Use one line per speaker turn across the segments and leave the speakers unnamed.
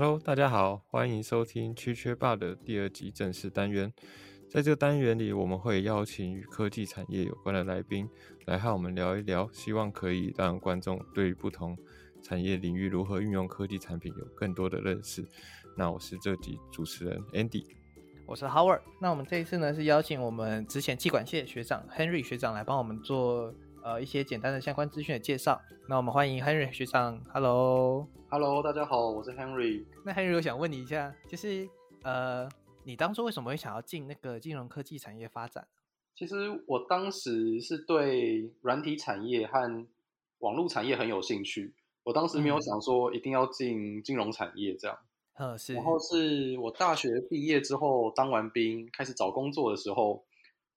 Hello，大家好，欢迎收听缺缺霸的第二集正式单元。在这个单元里，我们会邀请与科技产业有关的来宾来和我们聊一聊，希望可以让观众对不同产业领域如何运用科技产品有更多的认识。那我是这集主持人 Andy，
我是 Howard。那我们这一次呢是邀请我们之前气管系学长 Henry 学长来帮我们做呃一些简单的相关资讯的介绍。那我们欢迎 Henry 学长，Hello。
Hello，大家好，我是 Henry。
那 Henry，我想问你一下，就是呃，你当初为什么会想要进那个金融科技产业发展？
其实我当时是对软体产业和网络产业很有兴趣。我当时没有想说一定要进金融产业这样。
嗯，是。
然后是我大学毕业之后当完兵，开始找工作的时候，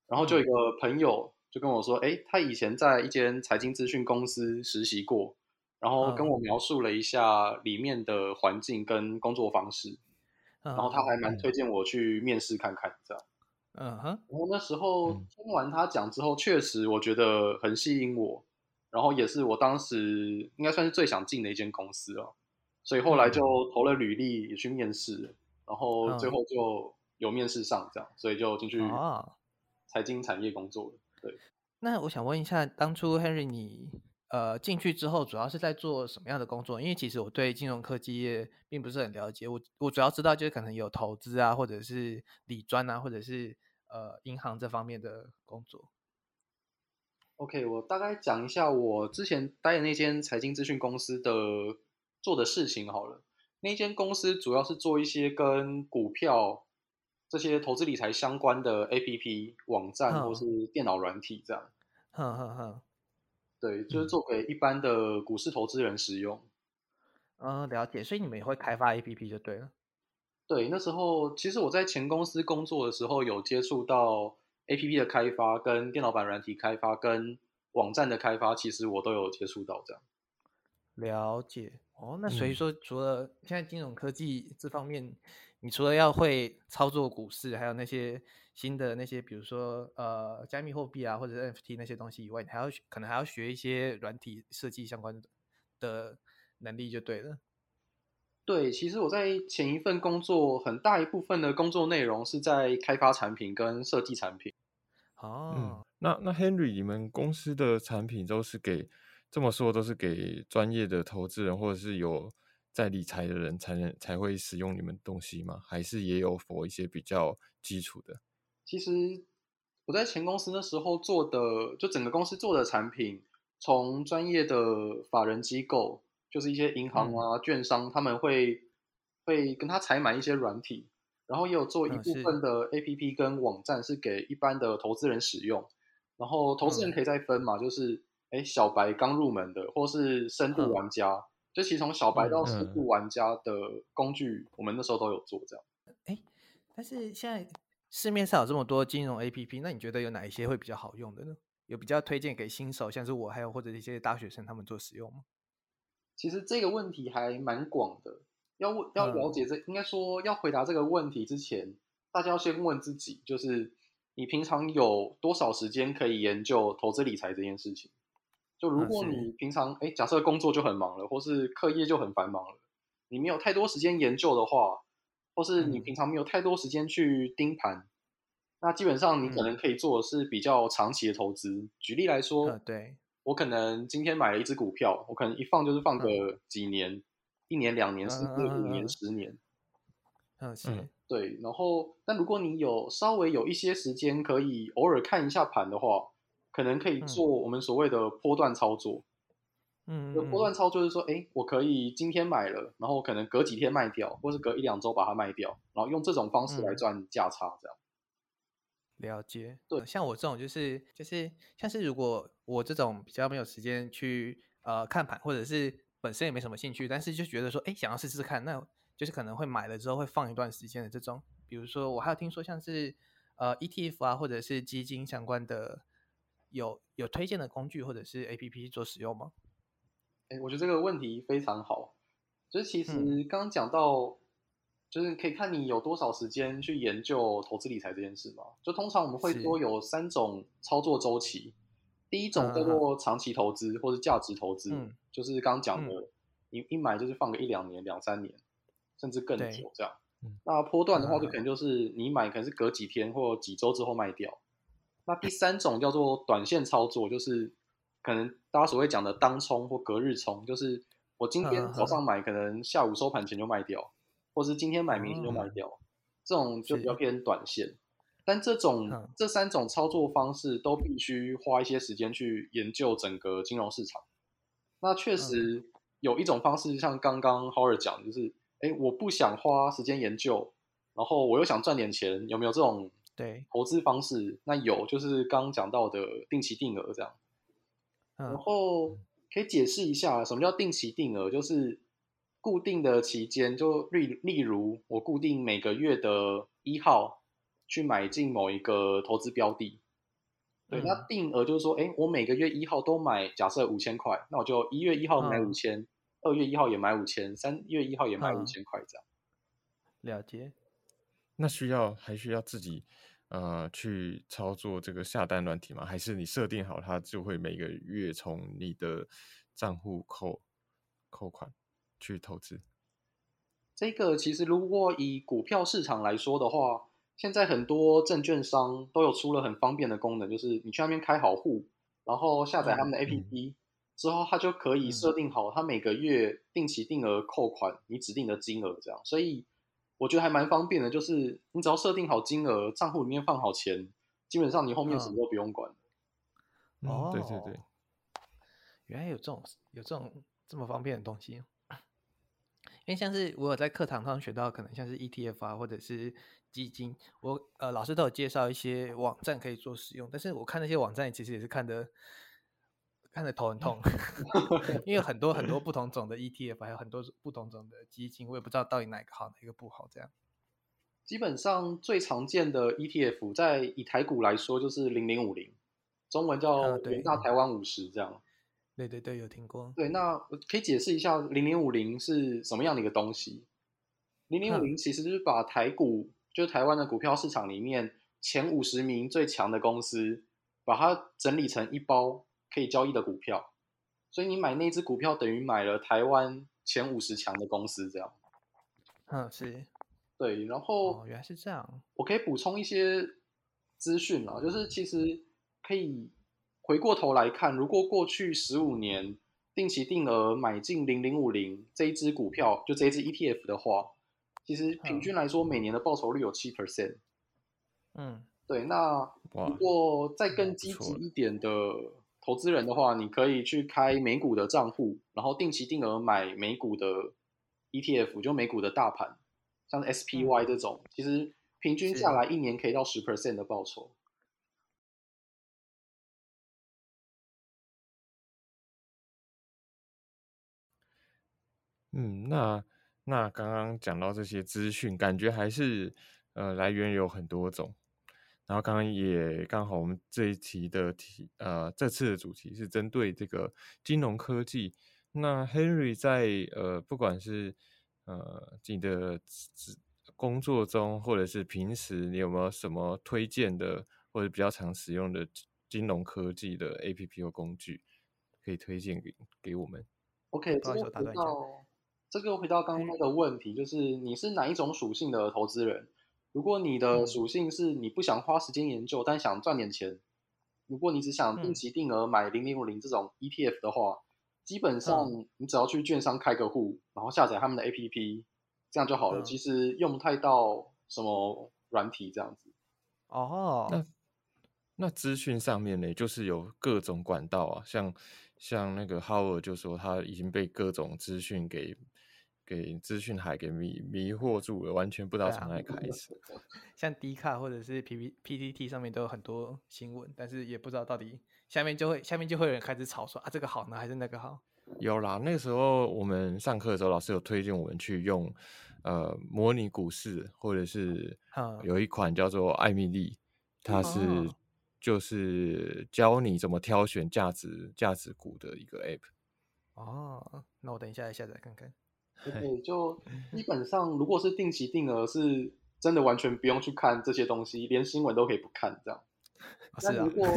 然后就有一个朋友就跟我说，哎，他以前在一间财经资讯公司实习过。然后跟我描述了一下里面的环境跟工作方式，然后他还蛮推荐我去面试看看这样。
嗯哼。
然后那时候听完他讲之后，确实我觉得很吸引我，然后也是我当时应该算是最想进的一间公司哦，所以后来就投了履历也去面试，然后最后就有面试上这样，所以就进去财经产业工作了。对。
那我想问一下，当初 Henry 你。呃，进去之后主要是在做什么样的工作？因为其实我对金融科技业并不是很了解，我我主要知道就是可能有投资啊，或者是理专啊，或者是呃银行这方面的工作。
OK，我大概讲一下我之前待的那间财经资讯公司的做的事情好了。那间公司主要是做一些跟股票这些投资理财相关的 APP 网站或是电脑软体这样。
哼哼哼。
对，就是做给一般的股市投资人使用。
嗯，了解。所以你们也会开发 APP 就对了。
对，那时候其实我在前公司工作的时候，有接触到 APP 的开发、跟电脑版软体开发、跟网站的开发，其实我都有接触到这样。
了解。哦，那所以说，除了现在金融科技这方面，你除了要会操作股市，还有那些。新的那些，比如说呃，加密货币啊，或者 NFT 那些东西以外，你还要可能还要学一些软体设计相关的的能力就对了。
对，其实我在前一份工作，很大一部分的工作内容是在开发产品跟设计产品。
哦，
那那 Henry，你们公司的产品都是给这么说，都是给专业的投资人或者是有在理财的人才能才会使用你们东西吗？还是也有否一些比较基础的？
其实我在前公司那时候做的，就整个公司做的产品，从专业的法人机构，就是一些银行啊、券商，他们会会跟他采买一些软体，然后也有做一部分的 APP 跟网站是给一般的投资人使用，然后投资人可以再分嘛，就是哎小白刚入门的，或是深度玩家，就其实从小白到深度玩家的工具，我们那时候都有做这样。
哎，但是现在。市面上有这么多金融 A P P，那你觉得有哪一些会比较好用的呢？有比较推荐给新手，像是我，还有或者一些大学生他们做使用吗？
其实这个问题还蛮广的，要问要了解这，应该说要回答这个问题之前，大家要先问自己，就是你平常有多少时间可以研究投资理财这件事情？就如果你平常哎，假设工作就很忙了，或是课业就很繁忙了，你没有太多时间研究的话。或是你平常没有太多时间去盯盘，那基本上你可能可以做的是比较长期的投资。举例来说，
对
我可能今天买了一只股票，我可能一放就是放个几年，一年、两年，甚至五年、十年。
嗯，是。
对，然后，但如果你有稍微有一些时间，可以偶尔看一下盘的话，可能可以做我们所谓的波段操作。
嗯，
波段操就是说，哎，我可以今天买了，然后可能隔几天卖掉，或是隔一两周把它卖掉，然后用这种方式来赚价差，这样。
了解。
对，
像我这种就是就是像是如果我这种比较没有时间去呃看盘，或者是本身也没什么兴趣，但是就觉得说，哎，想要试试看，那就是可能会买了之后会放一段时间的这种。比如说，我还有听说像是呃 ETF 啊，或者是基金相关的，有有推荐的工具或者是 APP 做使用吗？
哎我觉得这个问题非常好，就是其实刚刚讲到，就是可以看你有多少时间去研究投资理财这件事嘛。就通常我们会说有三种操作周期，第一种叫做长期投资或者价值投资，就是刚刚讲的，你一买就是放个一两年、两三年，甚至更久这样
嗯。
那波段的话，就
啊
可能就是你买可能是隔几天或几周之后卖掉。那第三种叫做短线操作，就是可能大家所谓讲的当冲或隔日冲，就是我今天
嗯
早上买，可能下午收盘前就卖掉，或是今天买明天就卖掉，这种就比较
是。
偏短线。但这种
嗯。
这三种操作方式都必须花一些时间去研究整个金融市场。那确实有一种方式，像刚刚 Howard 讲，就是哎，我不想花时间研究，然后我又想赚点钱，有没有这种
对，
投资方式？那有，就是刚刚讲到的定期定额这样。然
嗯
后可以解释一下什么叫定期定额，就是固定的期间，就例例如我固定每个月的一号去买进某一个投资标的。对，那
嗯
定额就是说，哎，我每个月一号都买，假设五千块，那我就一月一号买
嗯
五千，二月一号也买五千，三月一号也买五
嗯
千块这样。
了解。
那需要还需要自己呃去操作这个下单软体吗？还是你设定好它就会每个月从你的账户扣扣款去投资？
这个其实如果以股票市场来说的话，现在很多证券商都有出了很方便的功能，就是你去那边开好户，然后下载他们的
嗯
APP、之后，它就可以
嗯
设定好它每个月定期定额扣款你指定的金额这样，所以我觉得还蛮方便的，就是你只要设定好金额，账户里面放好钱，基本上你后面什么
嗯
都不用管。
嗯，对对对
哦，原来有这种有这种这么方便的东西。因为像是我有在课堂上学到，可能像是 ETF 啊，或者是基金，我呃老师都有介绍一些网站可以做使用，但是我看那些网站其实也是看的看着头很痛，因为很多很多不同种的 ETF，还有很多不同种的基金，我也不知道到底哪个好，哪个不好，这样。
基本上最常见的 ETF，在以台股来说就是零零五零，中文叫大台湾五十这样。
对对对，有听过。
对，那我可以解释一下零零五零是什么样的一个东西？零零五零其实就是把台股，就是台湾的股票市场里面前五十名最强的公司，把它整理成一包可以交易的股票。所以你买那只股票，等于买了台湾前五十强的公司，这样。
嗯，是。
对，然后
哦，原来是这样。
我可以补充一些资讯啊，就是其实可以回过头来看，如果过去十五年定期定额买进零零五零这一只股票，就这一只 ETF 的话，其实平均来说每年的报酬率有七 percent。
嗯，
对，那如果再更积极一点的投资人的话，你可以去开美股的账户，然后定期定额买美股的 ETF，就美股的大盘，像 SPY 这种，其实平均下来一年可以到十 percent 的报酬。
嗯，那那刚刚讲到这些资讯，感觉还是呃来源有很多种。然后刚刚也刚好我们这一题的题呃这次的主题是针对这个金融科技。那 Henry 在呃不管是呃你的职工作中，或者是平时，你有没有什么推荐的或者比较常使用的金融科技的 APP 或工具，可以推荐给给我们
？OK，
不好
这个回
意思打断一下
到这个回到刚刚那个问题，就是你是哪一种属性的投资人？如果你的
嗯
属性是你不想花时间研究，但想赚点钱，如果你只想定
嗯
期定额买零零五零这种 ETF 的话，基本上
嗯
你只要去券商开个户，然后下载他们的 APP，这样就好了。
嗯
其实用不太到什么软体这样子。
哦，
那那资讯上面呢，就是有各种管道啊，像像那个 Howard 就说他已经被各种资讯给给资讯海给迷迷惑住了，完全不知道从哪里开始。
像 D 卡或者是 P P P T T 上面都有很多新闻，但是也不知道到底下面就会下面就会有人开始吵说啊这个好呢还是那个好？
有啦，那个时候我们上课的时候，老师有推荐我们去用呃模拟股市，或者是
嗯
有一款叫做艾米丽，它是
哦
就是教你怎么挑选价值价值股的一个 app。
哦，那我等一下来下载看看。
对，就基本上如果是定期定额，是真的完全不用去看这些东西，连新闻都可以不看这样。那如，果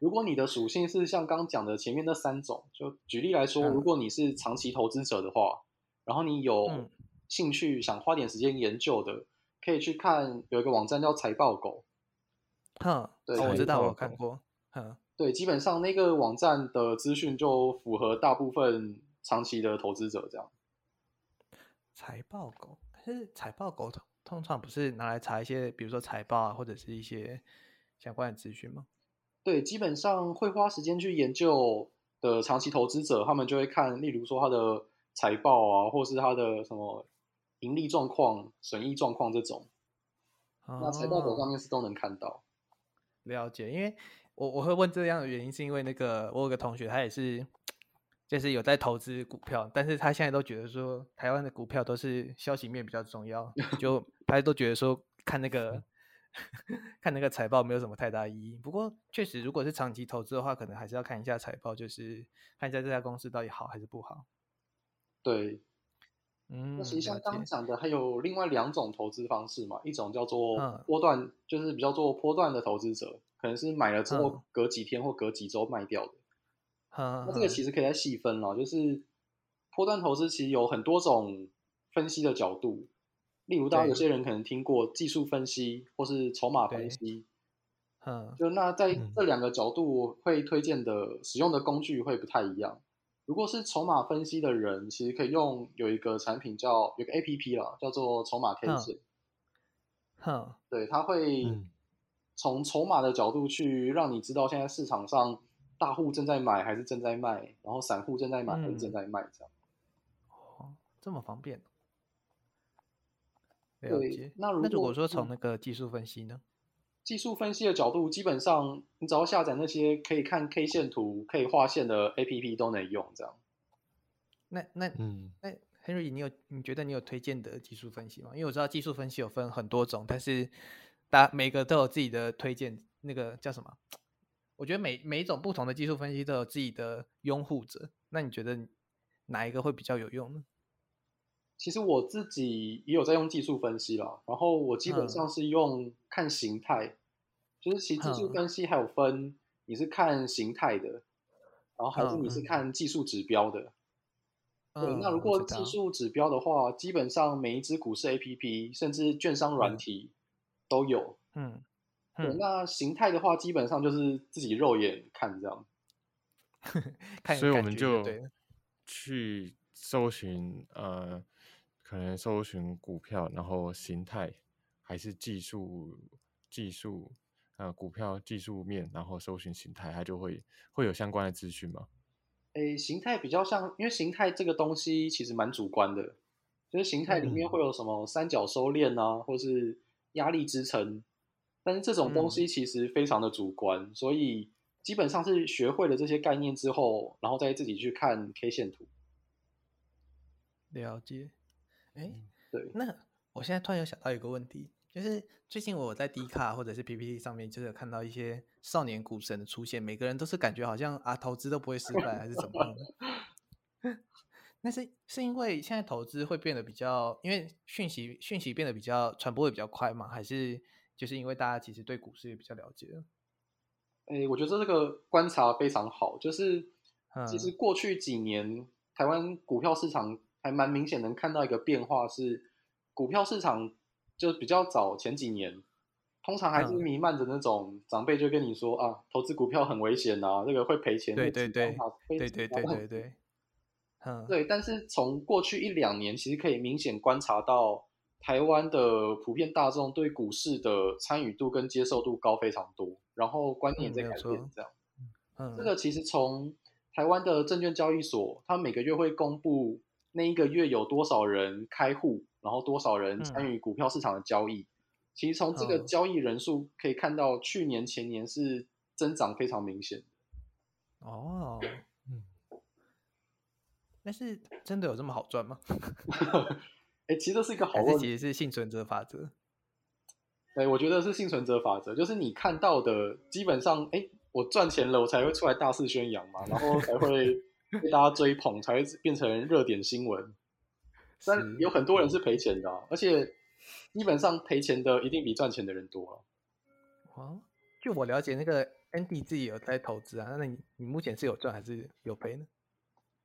如果你的属性是像刚刚讲的前面那三种，就举例来说，
嗯
如果你是长期投资者的话，然后你有
嗯
兴趣想花点时间研究的，可以去看有一个网站叫财报狗。
哼，
对
哦我知道，我看过。哼，
对，基本上那个网站的资讯就符合大部分长期的投资者这样。
财报狗，可是财报狗通通常不是拿来查一些，比如说财报啊，或者是一些相关的资讯吗？
对，基本上会花时间去研究的长期投资者，他们就会看，例如说他的财报啊，或是他的什么盈利状况、损益状况这种。那财报狗上
哦
面是都能看到。
了解，因为我我会问这样的原因，是因为那个我有个同学，他也是，就是有在投资股票，但是他现在都觉得说，台湾的股票都是消息面比较重要，就他都觉得说看那个 看那个财报没有什么太大意义。不过确实，如果是长期投资的话，可能还是要看一下财报，就是看一下这家公司到底好还是不好。
对，
嗯，
那其实像
了解
刚讲的，还有另外两种投资方式嘛，一种叫做
嗯
波段，就是比较做波段的投资者，可能是买了之后
嗯
隔几天或隔几周卖掉的。
哼
那这个其实可以再细分了，就是波段投资其实有很多种分析的角度，例如大家有些人可能听过技术分析或是筹码分析，
嗯
就那在
嗯
这两个角度我会推荐的使用的工具会不太一样。如果是筹码分析的人，其实可以用有一个产品叫有个 A P P 啦，叫做筹码 K
嗯
线。
哼
对，它会
嗯
从筹码的角度去让你知道现在市场上大户正在买还是正在卖，然后散户正在买还是正
嗯
在卖这样。
哦，这么方便。了
对
解。
那如
那如果说从那个技术分析呢？
技术分析的角度，基本上你只要下载那些可以看 K 线图、可以画线的 A P P 都能用这样。
那那
嗯
那 Henry，你有你觉得你有推荐的技术分析吗？因为我知道技术分析有分很多种，但是大每个都有自己的推荐，那个叫什么？我觉得每每一种不同的技术分析都有自己的拥护者。那你觉得哪一个会比较有用呢？
其实我自己也有在用技术分析啦，然后我基本
嗯
上是用看形态，就是其实技术
嗯
分析还有分你是看形态的，然后还是
嗯
你是
嗯
看技术指标的。对，
嗯，
那如果技术指标的话，基本上每一只股市 A P P 甚至券商软
嗯
体都有。
嗯
那形态的话，基本上就是自己肉眼看这样。
看
所以我们就
对
去搜寻呃，可能搜寻股票，然后形态还是技术技术呃股票技术面，然后搜寻形态，它就会会有相关的资讯吗？
诶，形态比较像，因为形态这个东西其实蛮主观的，就是形态里面
嗯
会有什么三角收敛啊，或是压力支撑，但是这种东
嗯
西其实非常的主观，所以基本上是学会了这些概念之后，然后再自己去看 K 线图。
了解。哎、
嗯
对，
那我现在突然有想到一个问题，就是最近我在 D 卡或者是 PPT 上面，就是有看到一些少年股神的出现，每个人都是感觉好像啊投资都不会失败，还是怎么样的？那是是因为现在投资会变得比较，因为讯息讯息变得比较传播会比较快嘛，还是就是因为大家其实对股市也比较了解了？
诶，我觉得这个观察非常好，就是其实
嗯。
过去几年台湾股票市场还蛮明显能看到一个变化是，股票市场就比较早前几年，通常还是
嗯。
弥漫着那种长辈就跟你说啊，投资股票很危险啊，这个会赔钱，会
对对对对对对对，嗯，
对，但是从过去一两年，其实可以明显观察到，台湾的普遍大众对股市的参与度跟接受度高非常多，然后观念在改变，这样。
嗯，
这个其实从台湾的证券交易所，它每个月会公布那一个月有多少人开户，然后多少人参与股票市场的交易。其实从这个
嗯
交易人数可以看到，去年前年是增长非常明显的。
哦，
嗯，
但是真的有这么好赚吗？
哎，其实这是一个好问题。
其实是幸存者法则？
对，我觉得是幸存者法则，就是你看到的，基本上，哎，我赚钱了，我才会出来大肆宣扬嘛，然后才会 被大家追捧，才会变成热点新闻。但有很多人是赔钱的啊、而且基本上赔钱的一定比赚钱的人多啊。
哦，就我了解，那个 Andy 自己有在投资啊，那你你目前是有赚还是有赔呢？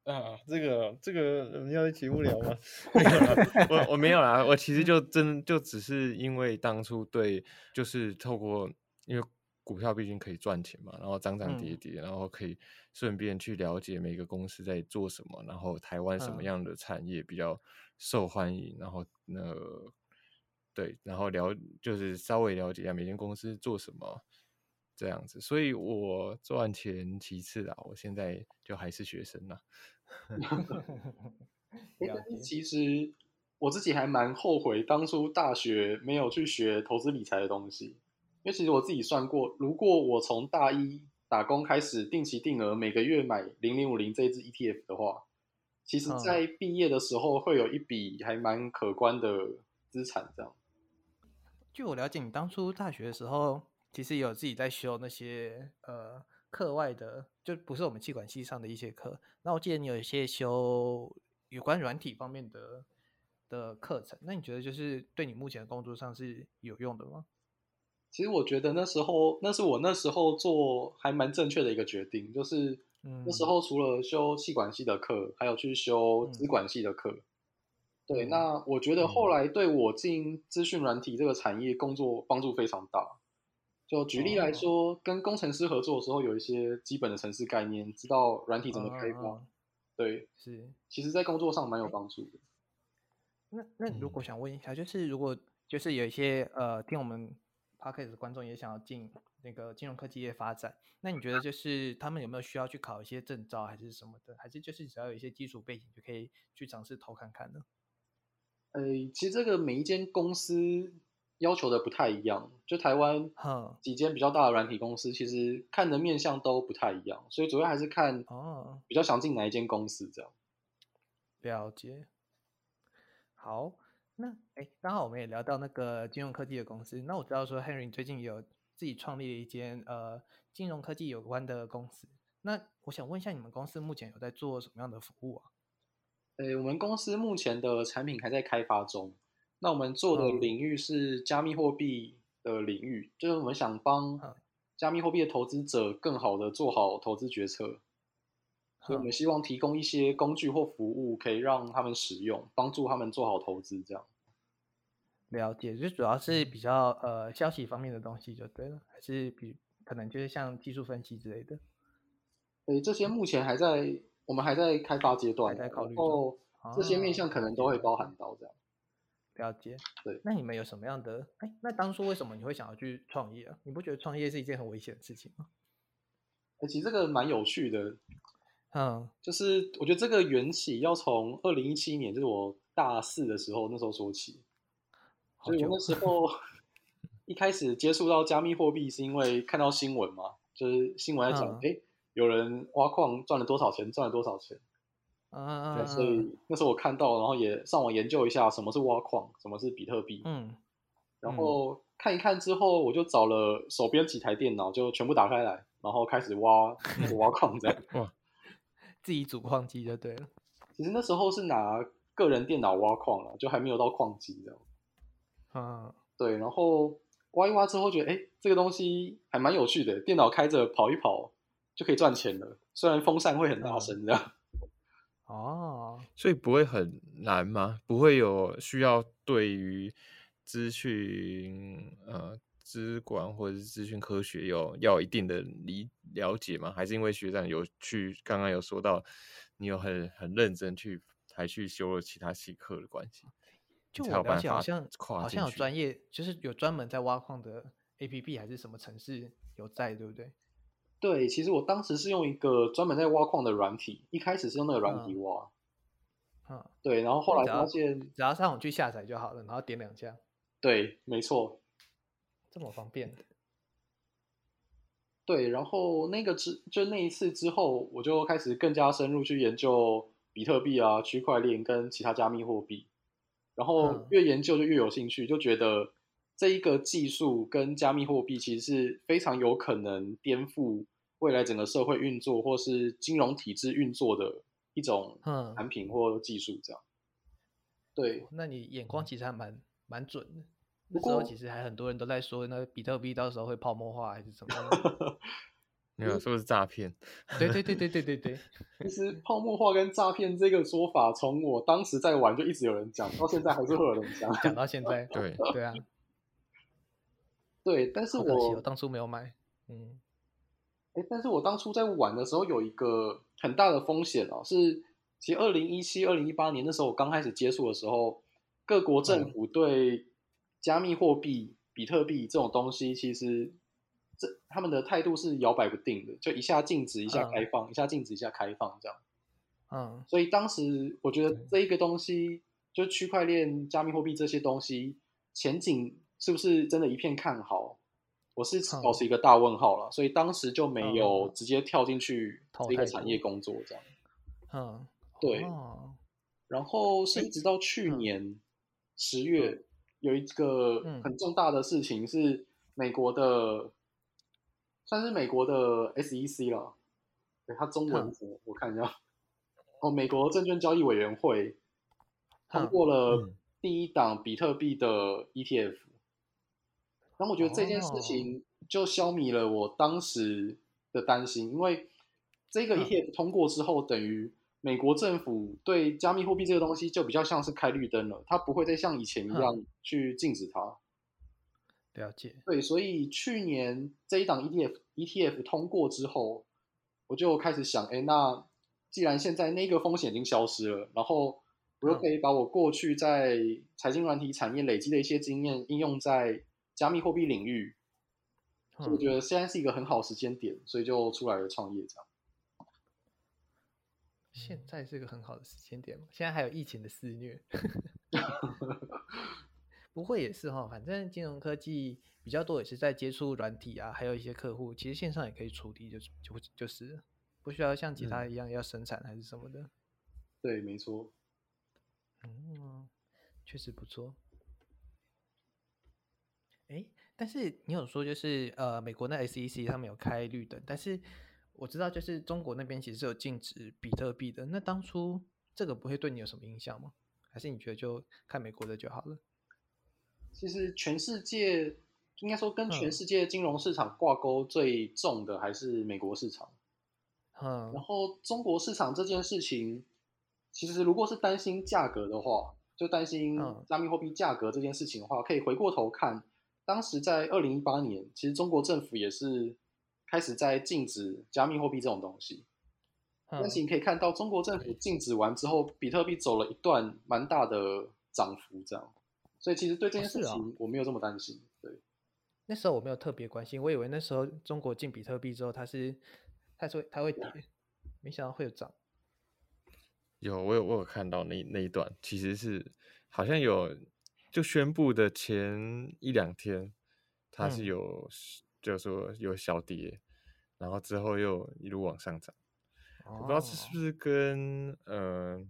啊，这个这个我们要在节目聊吗？我我没有啦，我其实就真就只是因为当初对，就是透过因为股票毕竟可以赚钱嘛，然后涨涨跌
嗯
跌，然后可以顺便去了解每个公司在做什么，然后台湾什么
嗯
样的产业比较受欢迎，然后那对，然后了就是稍微了解一下每间公司做什么。这样子，所以我赚钱其次啦，我现在就还是学生啦。
诶
了解
但是 其实我自己还蛮后悔当初大学没有去学投资理财的东西，因为其实我自己算过，如果我从大一打工开始定期定额每个月买零零五零这一支 ETF 的话，其实
嗯。
在毕业的时候会有一笔还蛮可观的资产，这样。
据我了解，你当初大学的时候，其实有自己在修那些呃课外的，就不是我们气管系上的一些课。那我记得你有一些修有关软体方面的的课程，那你觉得就是对你目前的工作上是有用的吗？
其实我觉得那时候，那是我那时候做还蛮正确的一个决定，就是那时
嗯
候除了修气管系的课，还有去修资
嗯
管系的课。对，
嗯
那我觉得后
嗯
来对我进资讯软体这个产业工作帮助非常大。就举例来
哦
说，跟工程师合作的时候，有一些基本的城市概念，知道软体怎么开发。对，
是。
其实在工作上蛮有帮助的。
那那如
嗯
果想问一下，就是如果就是有一些呃听我们 podcast 的观众也想要进那个金融科技业发展，那你觉得就是他们有没有需要去考一些证照还是什么的，还是就是只要有一些基础背景就可以去尝试投看看呢？
呃，其实这个每一间公司要求的不太一样，就台湾
哼，
几间比较大的软体公司，其实看的面向都不太一样，所以主要还是看
哦，
比较想进哪一间公司这样。
了解。好，那哎，刚好我们也聊到那个金融科技的公司，那我知道说 Henry 最近有自己创立了一间呃金融科技有关的公司，那我想问一下，你们公司目前有在做什么样的服务啊？
呃，我们公司目前的产品还在开发中。那我们做的
嗯
领域是加密货币的领域，就是我们想帮
嗯
加密货币的投资者更好的做好投资决策，所以我们
嗯
希望提供一些工具或服务，可以让他们使用，帮助他们做好投资。这样，
了解，就主要是比较呃消息方面的东西就对了，还是比可能就是像技术分析之类的。
呃，这些目前还在我们还在开发阶段，然
还在考虑中
后这些面
哦
向可能都会包含到这样。
了解。
对
那你们有什么样的？哎，那当初为什么你会想要去创业啊？你不觉得创业是一件很危险的事情吗？
哎其实这个蛮有趣的，
嗯
就是我觉得这个缘起要从二零一七年，就是我大四的时候那时候说起。所以我那时候 一开始接触到加密货币，是因为看到新闻嘛，就是新闻在讲，
嗯
哎、有人挖矿赚了多少钱，赚了多少钱。
嗯
对，所
嗯
以那时候我看到，然后也上网研究一下什么是挖矿，什么是比特币，
嗯
然后看一看之后，我就找了手边几台电脑，就全部打开来，然后开始挖 挖矿这样。
哇，
自己组矿机就对了。
其实那时候是拿个人电脑挖矿了，就还没有到矿机这样。
嗯
对，然后挖一挖之后觉得，哎，这个东西还蛮有趣的，电脑开着跑一跑就可以赚钱了，虽然风扇会很大
嗯
声这样。
哦，
所以不会很难吗？不会有需要对于资讯呃资管或者是资讯科学有要有一定的理了解吗？还是因为学长有去刚刚有说到你有很很认真去还去修了其他系课的关系，
就我了解，好像
跨
好像有专业，就是有专门在挖矿的 A P P 还是什么城市有在，对不对？
对，其实我当时是用一个专门在挖矿的软体，一开始是用那个软体
嗯。
挖，
嗯，
对，然后后来发现，
只要上网去下载就好了，然后点两下，
对，没错，
这么方便。
对，然后那个之就那一次之后，我就开始更加深入去研究比特币啊、区块链跟其他加密货币，然后
嗯。
越研究就越有兴趣，就觉得这一个技术跟加密货币其实是非常有可能颠覆未来整个社会运作或是金融体制运作的一种
嗯
产品或技术，这样。对，
那你眼光其实还蛮蛮准的。
不
那时候其实还很多人都在说，那比特币到时候会泡沫化还是怎么样？
没有，是不是诈骗？
对对对对对对对，
其实泡沫化跟诈骗这个说法，从我当时在玩就一直有人讲，到现在还是会有人讲。
讲到现在，
对
对啊，
对，但是我
我当初没有买，嗯。
哎，但是我当初在玩的时候有一个很大的风险哦，是其实二零一七、二零一八年那时候我刚开始接触的时候，各国政府对加密货币、比特币这种东西，其实这他们的态度是摇摆不定的，就一下禁止，一下
嗯。
开放，一下禁止，一下开放这样。
嗯。
所以当时我觉得
对。
这一个东西，就区块链、加密货币这些东西前景是不是真的一片看好？我是
嗯
保持一个大问号了，所以当时就没有
嗯
直接跳进去这个产业工作这样。
嗯，
对
哦
然后是一直到去
嗯
年十月，有一个
嗯
很重大的事情是美国的，算是美国的 SEC 了。对，它中文？我看一下。哦，美国证券交易委员会通
嗯
过了
嗯
第一档比特币的 ETF。然后我觉得这件事
哦。
情就消弭了我当时的担心，因为这个
嗯。
ETF 通过之后，等于美国政府对加密货币这个东西就比较像是开绿灯了，它不会再像以前一样去禁止它。
了解，
对，所以去年这一档 ETF ETF 通过之后，我就开始想，哎，那既然现在那个风险已经消失了，然后我又可以把我过去在财经软体产业累积的一些经验应用在加密货币领域，所以我
嗯
觉得现在是一个很好的时间点，所以就出来了创业这样。
现在是一个很好的时间点嘛，现在还有疫情的肆虐，不会也是哈，反正金融科技比较多也是在接触软体啊，还有一些客户，其实线上也可以处理就，就就是不需要像其他一样要生产还是什么的，
对，没错。
嗯，确实不错。诶，但是你有说就是呃，美国那 SEC 他们有开绿灯，但是我知道就是中国那边其实是有禁止比特币的。那当初这个不会对你有什么影响吗？还是你觉得就看美国的就好了？
其实全世界应该说跟全
嗯
世界金融市场挂钩最重的还是美国市场。
嗯
然后中国市场这件事情，其实如果是担心价格的话，就担心
嗯
加密货币价格这件事情的话，可以回过头看，当时在二零一八年，其实中国政府也是开始在禁止加密货币这种东西。但是
嗯
你可以看到，中国政府禁止完之后，比特币走了一段蛮大的涨幅，这样。所以其实对这件事情我没有这么担心。对，
那时候我没有特别关心，我以为那时候中国进比特币之后，它是它是会它会跌，没想到会有涨。
有，我有我有看到那那一段，其实是好像有就宣布的前一两天，它是
嗯
有、就是说有小跌，然后之后又一路往上涨。我不知道这是
哦
不是跟呃，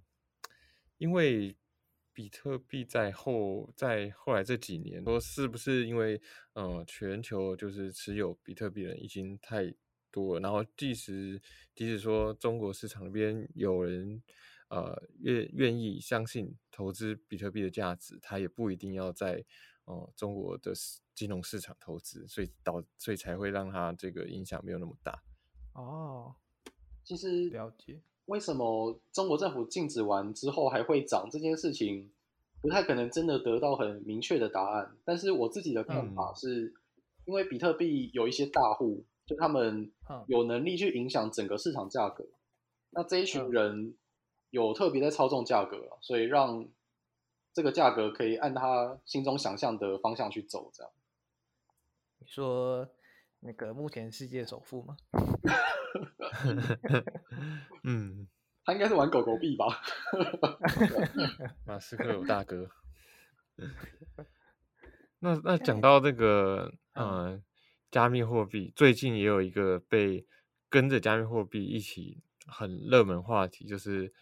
因为比特币在后在后来这几年，说是不是因为呃全球就是持有比特币的人已经太多了，然后即使即使说中国市场那边有人呃愿愿意相信投资比特币的价值，他也不一定要在呃中国的市金融市场投资，所以导所以才会让它这个影响没有那么大。
哦，
其实
了解。
为什么中国政府禁止完之后还会涨这件事情，不太可能真的得到很明确的答案。但是我自己的看法
嗯
是，因为比特币有一些大户，就他们
嗯
有能力去影响整个市场价格，那这一群
嗯
人有特别在操纵价格啊，所以让这个价格可以按他心中想象的方向去走，这样。
你说那个目前世界首富吗？
嗯，
他应该是玩狗狗币吧？
马斯克有大哥。那那讲到这个呃加密货币，最近也有一个被跟着加密货币一起很热门话题，就是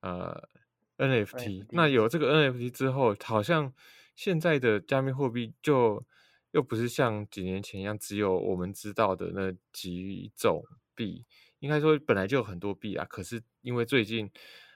呃 NFT。那有这个 NFT 之后，好像现在的加密货币就又不是像几年前一样，只有我们知道的那几种币。应该说本来就有很多币啊，可是因为最近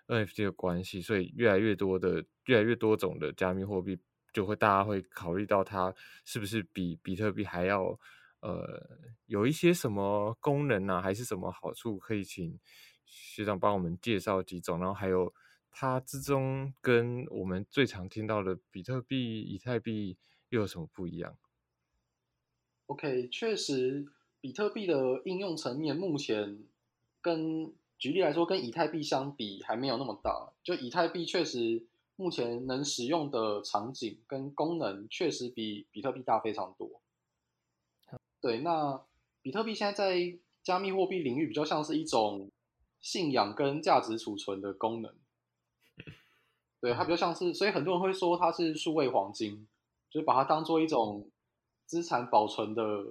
NFT 的关系，所以越来越多的、越来越多种的加密货币，就会大家会考虑到它是不是比比特币还要呃，有一些什么功能啊，还是什么好处，可以请学长帮我们介绍几种，然后还有它之中跟我们最常听到的比特币、以太币又有什么不一样
？OK，确实，比特币的应用层面目前跟举例来说，跟以太币相比还没有那么大。就以太币确实目前能使用的场景跟功能，确实比比特币大非常多。对，那比特币现在在加密货币领域比较像是一种信仰跟价值储存的功能。对，它比较像是，所以很多人会说它是数位黄金，就是把它当做一种资产保存的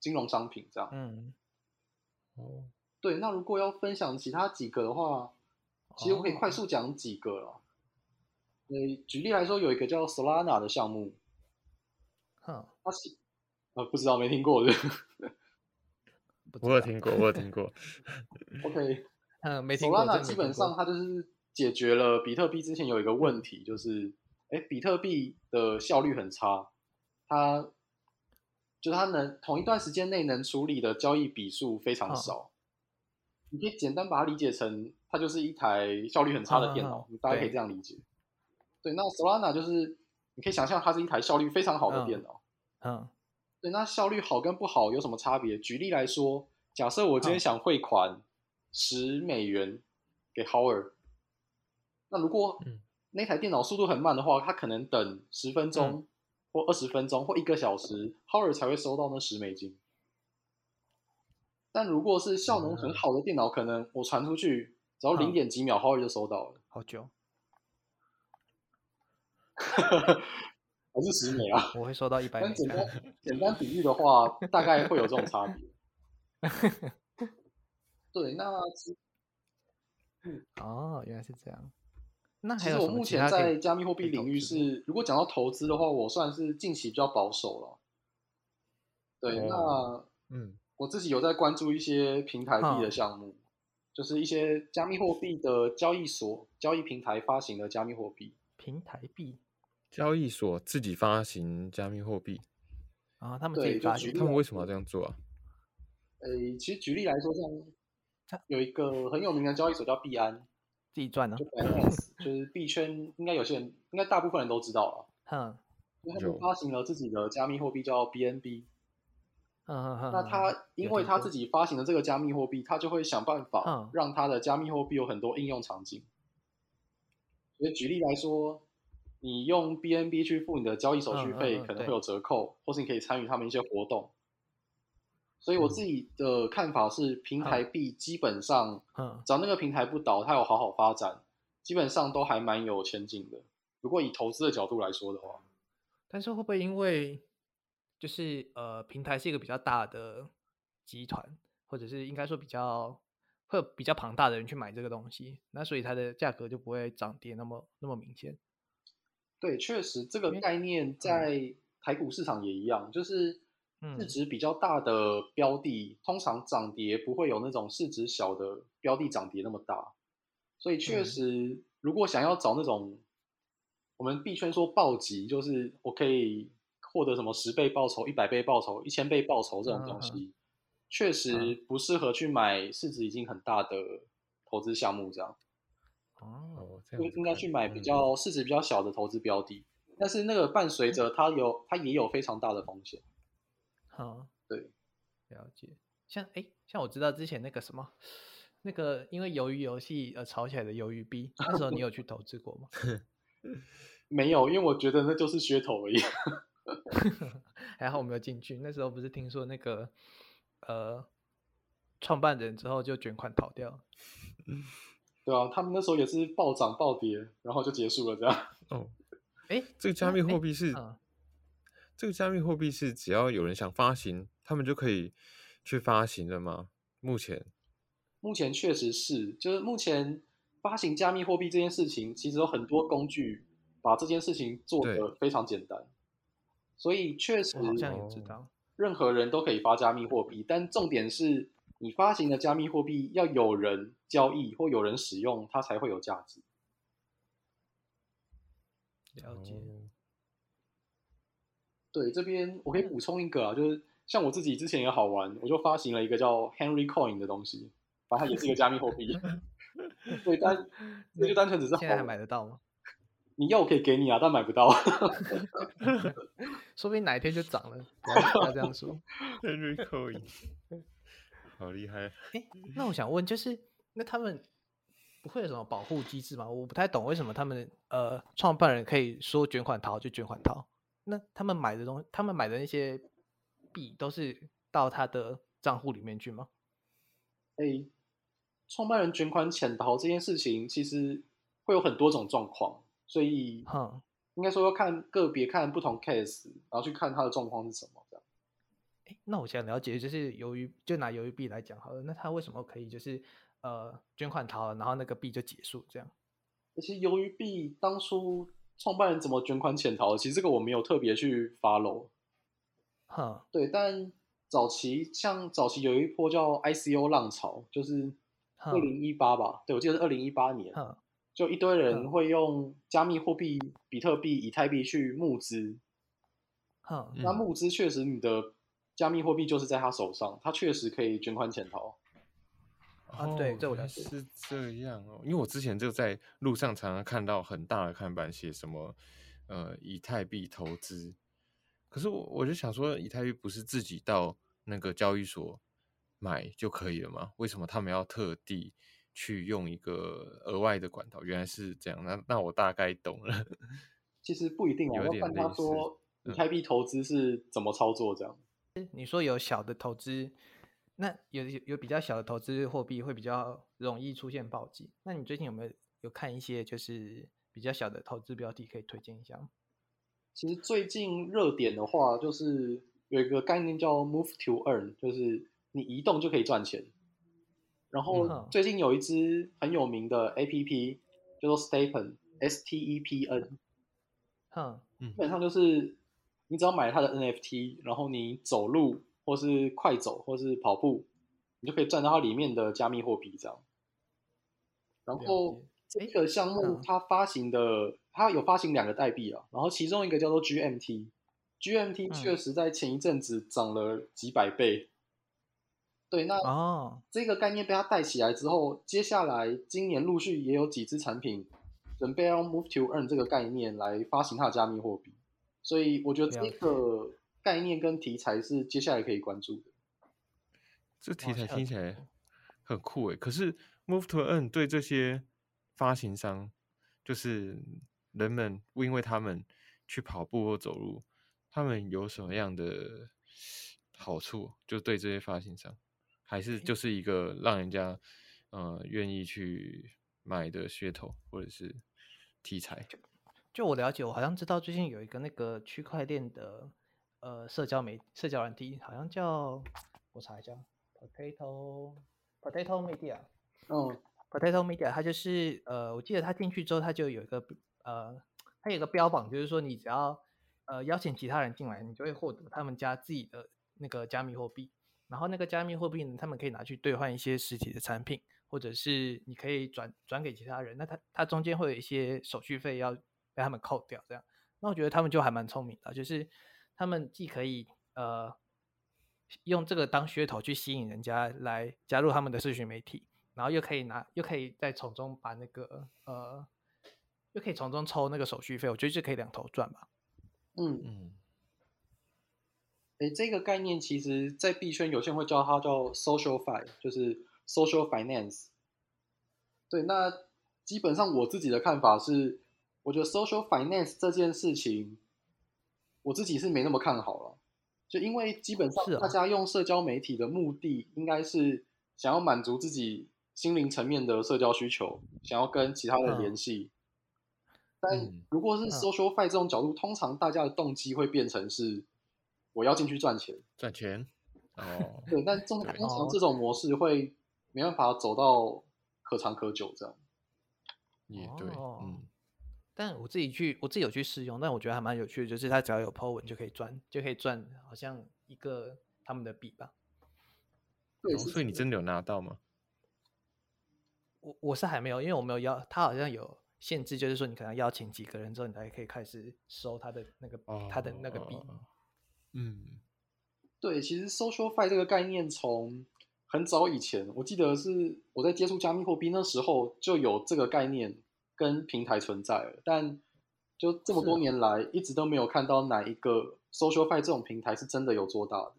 金融商品这样。
嗯，
哦，对，那如果要分享其他几个的话，其实我可以快速讲几个了。呃，举例来说，有一个叫 Solana 的项目，
哼，
它是。呃，不知道，没听过的。
我有听过，我有听过。
OK，
嗯，没听过。
Solana 基本上它就是解决了比特币之前有一个问题，就是，哎，比特币的效率很差，它就它能同一段时间内能处理的交易笔数非常少。你可以简单把它理解成，它就是一台效率很差的电脑，你大家可以这样理解。对，那 Solana 就是你可以想象它是一台效率非常好的电脑。
嗯。
对，那效率好跟不好有什么差别？举例来说，假设我今天想汇款十美元给 Howard，那如果那台电脑速度很慢的话，他可能等十分钟或二十分钟或一个小时，Howard 才会收到那十美金。但如果是效能很好的电脑，可能我传出去只要零点几秒，Howard 就收到了。
好久。
还是十美啊？
我会收到一百。
简单简单比喻的话，大概会有这种差别。对，那
哦，原来是这样。那
其实我目前在加密货币领域是，如果讲到投资的话，我算是近期比较保守了。对，那
嗯，
我自己有在关注一些平台币的项目，就是一些加密货币的交易所、交易平台发行的加密货币。
平台币。
交易所自己发行加密货币
啊，他们自己发行，
他们为什么要这样做啊？
呃，其实举例来说，像有一个很有名的交易所叫币安，
自己赚呢，
就就是币圈应该有些人，应该大部分人都知道了。
哼，
他们发行了自己的加密货币叫 BNB。
嗯嗯嗯。
那他因为他自己发行的这个加密货币，他就会想办法让他的加密货币有很多应用场景。所以举例来说。你用 BNB 去付你的交易手续费，可能会有折扣，或是你可以参与他们一些活动。所以我自己的看法是，平台币基本上，嗯。只要那个平台不倒，它有好好发展，基本上都还蛮有前景的。如果以投资的角度来说的话，
但是会不会因为就是呃，平台是一个比较大的集团，或者是应该说比较会有比较庞大的人去买这个东西，那所以它的价格就不会涨跌那么那么明显。
对，确实这个概念在台股市场也一样，就是市值比较大的标的，通常涨跌不会有那种市值小的标的涨跌那么大。所以确实，如果想要找那种我们币圈说暴击，就是我可以获得什么十倍报酬、一百倍报酬、一千倍报酬这种东西，确实不适合去买市值已经很大的投资项目这样。
哦，
就应该去买比较市值比较小的投资标的，但是那个伴随着它有它也有非常大的风险。
好，
对，
了解。像哎，像我知道之前那个什么，那个因为鱿鱼游戏而炒起来的鱿鱼币，那时候你有去投资过吗？
没有，因为我觉得那就是噱头而已。
还好我没有进去。那时候不是听说那个呃创办人之后就卷款逃掉。
对啊，他们那时候也是暴涨暴跌，然后就结束了这样。
哦，
哎，
这个加密货币是，这个加密货币是只要有人想发行，他们就可以去发行的吗？目前，
目前确实是，就是目前发行加密货币这件事情，其实有很多工具把这件事情做得非常简单，所以确实
好像也知道，
任何人都可以发加密货币，但重点是。你发行的加密货币要有人交易或有人使用，它才会有价值。
了解。
对，这边我可以补充一个啊，就是像我自己之前也好玩，我就发行了一个叫 Henry Coin 的东西，反正它也是一个加密货币。对，但那就单纯只是好
现在还
玩
买得到吗？
你要我可以给你啊，但买不到。
说不定哪一天就涨了。不要这样说。
Henry Coin，好厉害！
哎，那我想问，就是那他们不会有什么保护机制吗？我不太懂为什么他们呃创办人可以说卷款逃就卷款逃，那他们买的东他们买的那些币都是到他的账户里面去吗？
哎，创办人捐款潜逃这件事情，其实会有很多种状况，所以
哼，
应该说要看个别看不同 case，然后去看他的状况是什么。这样，
诶那我想了解，就是由于就拿鱿鱼币来讲好了，那他为什么可以就是呃捐款逃了，然后那个币就结束这样？
其实由于币当初创办人怎么捐款潜逃，其实这个我没有特别去 follow。
哈，
对，但早期像早期有一波叫 ICO 浪潮，就是二零一八吧，对我记得是二零一八年，就一堆人
嗯
会用加密货币、比特币、以太币去募资。
哼，
那
嗯
募资确实你的加密货币就是在他手上，他确实可以捐款潜逃。
啊对这我了解
是这样哦，因为我之前就在路上常常看到很大的看板写什么呃以太币投资，可是我我就想说，以太币不是自己到那个交易所买就可以了吗？为什么他们要特地去用一个额外的管道？原来是这样，那那我大概懂了。
其实不一定啊，
有
要看他说以
嗯
太币投资是怎么操作这样。
你说有小的投资，那有有有比较小的投资货币会比较容易出现暴击。那你最近有没有有看一些就是比较小的投资标的可以推荐一下吗？
其实最近热点的话，就是有一个概念叫 Move to Earn，就是你移动就可以赚钱。然后
嗯
最近有一支很有名的 APP 叫做 Stepen，S T E P N，
哼，
基本上就是你只要买它的 NFT，然后你走路或是快走或是跑步，你就可以赚到它里面的加密货币这样。然后这个项目
嗯。
它发行的，它有发行两个代币啊，然后其中一个叫做 GMT，GMT
嗯。
确实在前一阵子涨了几百倍。对，那
哦，
这个概念被它带起来之后，接下来今年陆续也有几支产品准备要用 Move to Earn 这个概念来发行它的加密货币，所以我觉得这个概念跟题材是接下来可以关注的。
这题材听起来很酷诶，可是 Move to Earn 对这些发行商，就是人们因为他们去跑步或走路，他们有什么样的好处？就对这些发行商，还是就是一个让人家呃愿意去买的噱头或者是题材？
就我了解，我好像知道最近有一个那个区块链的呃社交媒社交软体，好像叫我查一下，Potato Potato Media。
嗯，
Potato Media，它就是呃，我记得它进去之后，它就有一个呃，它有一个标榜，就是说你只要呃邀请其他人进来，你就会获得他们家自己的那个加密货币。然后那个加密货币呢，他们可以拿去兑换一些实体的产品，或者是你可以转转给其他人。那它它中间会有一些手续费要被他们扣掉，这样。那我觉得他们就还蛮聪明的，就是他们既可以呃用这个当噱头去吸引人家来加入他们的社群媒体，然后又可以拿，又可以再从中把那个呃，又可以从中抽那个手续费，我觉得就可以两头赚吧。
嗯，
嗯，
哎，这个概念其实在币圈有些人会叫它叫 social fi，就是 social finance。对，那基本上我自己的看法是，我觉得 social finance 这件事情，我自己是没那么看好了。就因为基本上大家用社交媒体的目的，应该是想要满足自己心灵层面的社交需求，想要跟其他人
嗯
联系。但
嗯
如果是
嗯
social fi 这种角度，通常大家的动机会变成是我要进去赚钱。
赚钱哦，
对，但通常
哦
这种模式会没办法走到可长可久这样。
也对，
哦
嗯。
但我自己去，我自己有去试用，但我觉得还蛮有趣的，就是它只要有 po 文就可以赚，就可以赚好像一个他们的币吧。
对，
哦所以你真的有拿到吗？
我我是还没有，因为我没有邀，他好像有限制，就是说你可能邀请几个人之后，你才可以开始收他的那个、他的那个币。
哦嗯，
对，其实 SocialFi 这个概念从很早以前，我记得是我在接触加密货币那时候就有这个概念跟平台存在了，但就这么多年来一直都没有看到哪一个 SocialFi 这种平台是真的有做到的。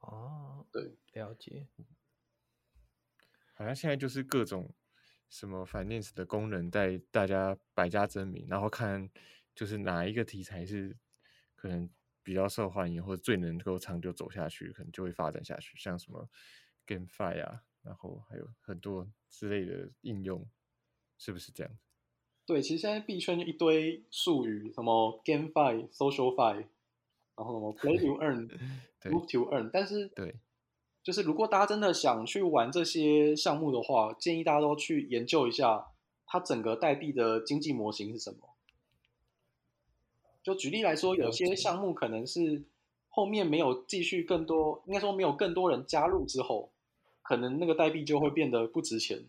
哦，
对，
了解。
好像现在就是各种什么 finance 的功能带大家百家争鸣，然后看就是哪一个题材是可能比较受欢迎或者最能够长久走下去，可能就会发展下去。像什么 GameFi 啊，然后还有很多之类的应用，是不是这样？
对，其实现在币圈一堆术语，什么 GameFi、SocialFi，然后什么 Play to Earn、
对
Move to Earn，但是
对，
就是如果大家真的想去玩这些项目的话，建议大家都去研究一下它整个代币的经济模型是什么。就举例来说，有些项目可能是后面没有继续更多，应该说没有更多人加入之后，可能那个代币就会变得不值钱，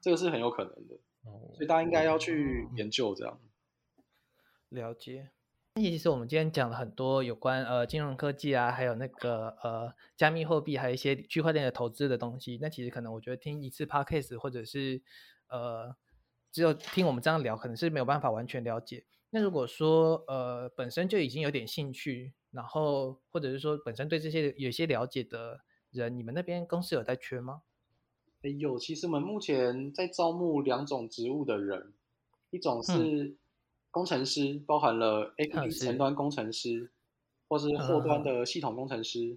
这个是很有可能的。
哦
所以大家应该要去研究这样。
了解。那其实我们今天讲了很多有关呃金融科技啊，还有那个呃加密货币，还有一些区块链的投资的东西。那其实可能我觉得听一次 podcast 或者是呃只有听我们这样聊，可能是没有办法完全了解。那如果说呃本身就已经有点兴趣，然后或者是说本身对这些有一些了解的人，你们那边公司有在缺吗？
哎有，其实我们目前在招募两种职务的人，一种是工程师，包含了 A P
嗯
P 前端工程师，或是后端的系统工程师。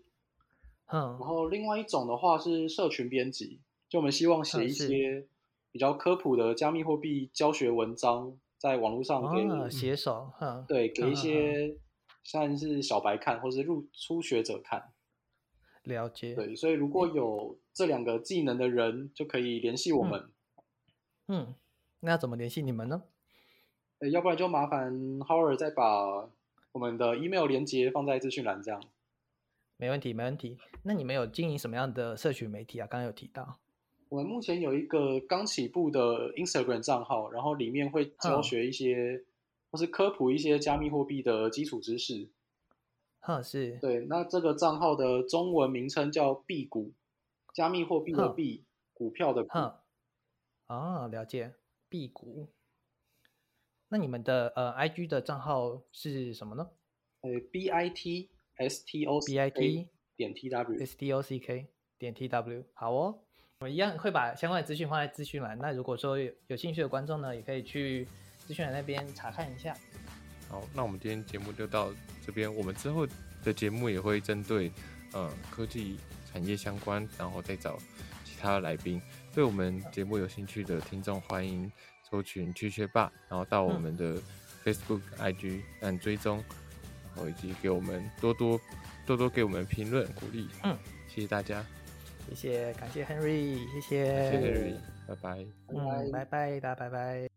嗯。
然后另外一种的话是社群编辑，就我们希望写一些比较科普的加密货币教学文章，在网络上给、
啊，写手，嗯，
对给一些像是小白看，或是入初学者看。
了解，
对，所以如果有这两个技能的人，就可以联系我们。
嗯，那要怎么联系你们呢？
呃要不然就麻烦 Howard 再把我们的 email 连接放在资讯栏，这样。
没问题，没问题。那你们有经营什么样的社群媒体啊？刚刚有提到。
我们目前有一个刚起步的 Instagram 账号，然后里面会教
嗯
学一些、或是科普一些加密货币的基础知识。
哼，是，
对，那这个账号的中文名称叫币股，加密货币的币，股票的股。
哼，哦，了解，币股。那你们的呃，IG 的账号是什么呢
呃，B I T S T O
C？BIT
点 T W。
S T O C K 点 T W。好哦，我们一样会把相关的资讯放在资讯栏。那如果说有有兴趣的观众呢，也可以去资讯栏那边查看一下。
好，那我们今天节目就到这边。我们之后的节目也会针对呃科技产业相关，然后再找其他的来宾。对我们节目有兴趣的听众，欢迎搜寻“去学霸”，然后到我
嗯
们的 Facebook、IG 按追踪，然后以及给我们多多多多给我们评论鼓励。
嗯，
谢谢大家，
谢谢，感谢 Henry，谢谢，
谢谢 Henry，拜拜。
拜拜
嗯，拜拜，大家拜拜。